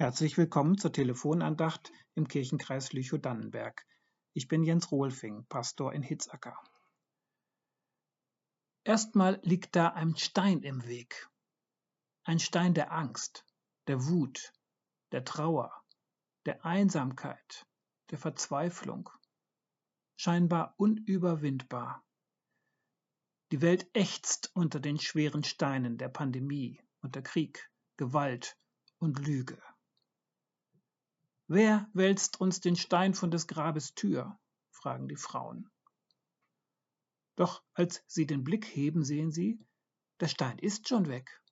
Herzlich willkommen zur Telefonandacht im Kirchenkreis Lüchow-Dannenberg. Ich bin Jens Rohlfing, Pastor in Hitzacker. Erstmal liegt da ein Stein im Weg. Ein Stein der Angst, der Wut, der Trauer, der Einsamkeit, der Verzweiflung. Scheinbar unüberwindbar. Die Welt ächzt unter den schweren Steinen der Pandemie und der Krieg, Gewalt und Lüge. Wer wälzt uns den Stein von des Grabes Tür? fragen die Frauen. Doch als sie den Blick heben, sehen sie, der Stein ist schon weg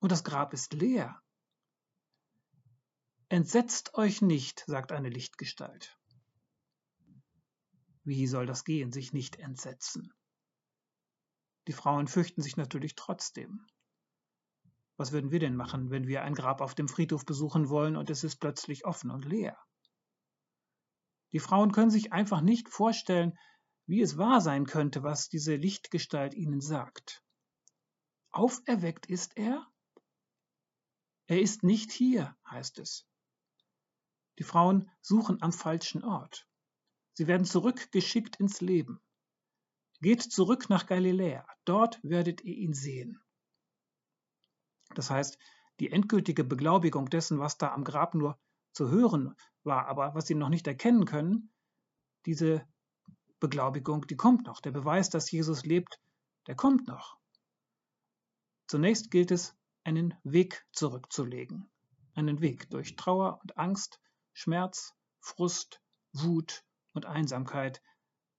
und das Grab ist leer. Entsetzt euch nicht, sagt eine Lichtgestalt. Wie soll das gehen, sich nicht entsetzen? Die Frauen fürchten sich natürlich trotzdem. Was würden wir denn machen, wenn wir ein Grab auf dem Friedhof besuchen wollen und es ist plötzlich offen und leer? Die Frauen können sich einfach nicht vorstellen, wie es wahr sein könnte, was diese Lichtgestalt ihnen sagt. Auferweckt ist er? Er ist nicht hier, heißt es. Die Frauen suchen am falschen Ort. Sie werden zurückgeschickt ins Leben. Geht zurück nach Galiläa, dort werdet ihr ihn sehen. Das heißt, die endgültige Beglaubigung dessen, was da am Grab nur zu hören war, aber was sie noch nicht erkennen können, diese Beglaubigung, die kommt noch. Der Beweis, dass Jesus lebt, der kommt noch. Zunächst gilt es, einen Weg zurückzulegen. Einen Weg durch Trauer und Angst, Schmerz, Frust, Wut und Einsamkeit.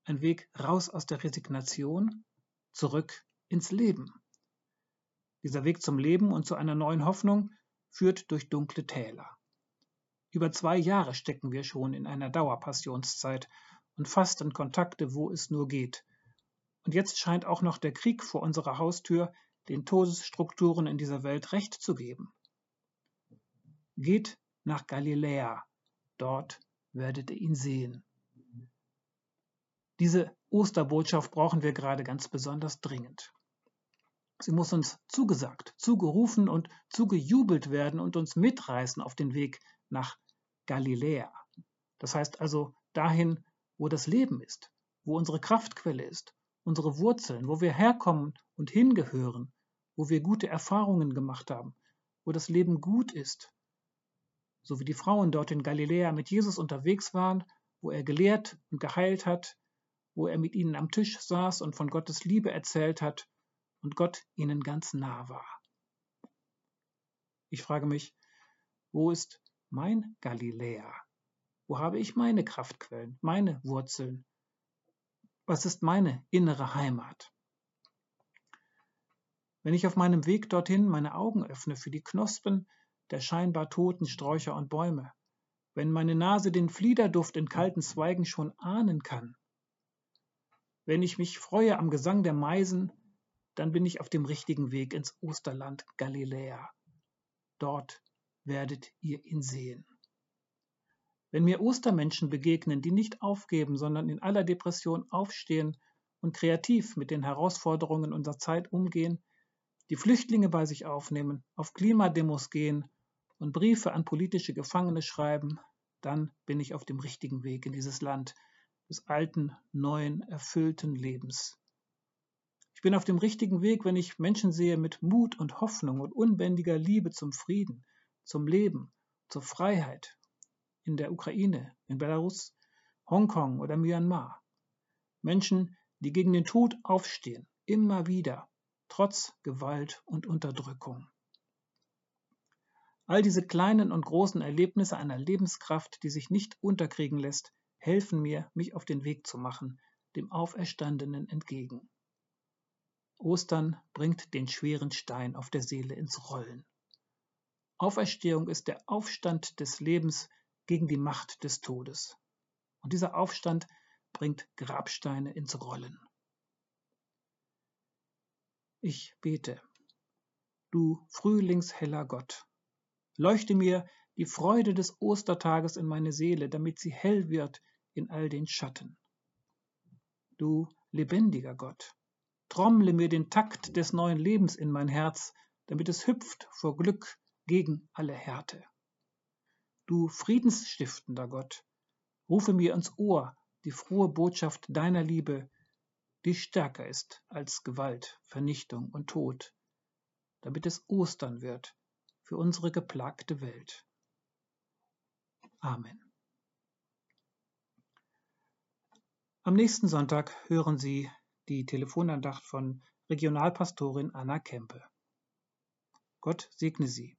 Ein Weg raus aus der Resignation, zurück ins Leben. Dieser Weg zum Leben und zu einer neuen Hoffnung führt durch dunkle Täler. Über zwei Jahre stecken wir schon in einer Dauerpassionszeit und fasten Kontakte, wo es nur geht. Und jetzt scheint auch noch der Krieg vor unserer Haustür den Todesstrukturen in dieser Welt Recht zu geben. Geht nach Galiläa, dort werdet ihr ihn sehen. Diese Osterbotschaft brauchen wir gerade ganz besonders dringend. Sie muss uns zugesagt, zugerufen und zugejubelt werden und uns mitreißen auf den Weg nach Galiläa. Das heißt also dahin, wo das Leben ist, wo unsere Kraftquelle ist, unsere Wurzeln, wo wir herkommen und hingehören, wo wir gute Erfahrungen gemacht haben, wo das Leben gut ist. So wie die Frauen dort in Galiläa mit Jesus unterwegs waren, wo er gelehrt und geheilt hat, wo er mit ihnen am Tisch saß und von Gottes Liebe erzählt hat und Gott ihnen ganz nah war. Ich frage mich, wo ist mein Galiläa? Wo habe ich meine Kraftquellen, meine Wurzeln? Was ist meine innere Heimat? Wenn ich auf meinem Weg dorthin meine Augen öffne für die Knospen der scheinbar toten Sträucher und Bäume, wenn meine Nase den Fliederduft in kalten Zweigen schon ahnen kann, wenn ich mich freue am Gesang der Meisen dann bin ich auf dem richtigen Weg ins Osterland Galiläa. Dort werdet ihr ihn sehen. Wenn mir Ostermenschen begegnen, die nicht aufgeben, sondern in aller Depression aufstehen und kreativ mit den Herausforderungen unserer Zeit umgehen, die Flüchtlinge bei sich aufnehmen, auf Klimademos gehen und Briefe an politische Gefangene schreiben, dann bin ich auf dem richtigen Weg in dieses Land des alten, neuen, erfüllten Lebens. Ich bin auf dem richtigen Weg, wenn ich Menschen sehe mit Mut und Hoffnung und unbändiger Liebe zum Frieden, zum Leben, zur Freiheit in der Ukraine, in Belarus, Hongkong oder Myanmar. Menschen, die gegen den Tod aufstehen, immer wieder, trotz Gewalt und Unterdrückung. All diese kleinen und großen Erlebnisse einer Lebenskraft, die sich nicht unterkriegen lässt, helfen mir, mich auf den Weg zu machen, dem Auferstandenen entgegen. Ostern bringt den schweren Stein auf der Seele ins Rollen. Auferstehung ist der Aufstand des Lebens gegen die Macht des Todes. Und dieser Aufstand bringt Grabsteine ins Rollen. Ich bete. Du frühlingsheller Gott, leuchte mir die Freude des Ostertages in meine Seele, damit sie hell wird in all den Schatten. Du lebendiger Gott, trommle mir den Takt des neuen Lebens in mein Herz, damit es hüpft vor Glück gegen alle Härte. Du friedensstiftender Gott, rufe mir ins Ohr die frohe Botschaft deiner Liebe, die stärker ist als Gewalt, Vernichtung und Tod, damit es Ostern wird für unsere geplagte Welt. Amen. Am nächsten Sonntag hören Sie die Telefonandacht von Regionalpastorin Anna Kempe. Gott segne Sie.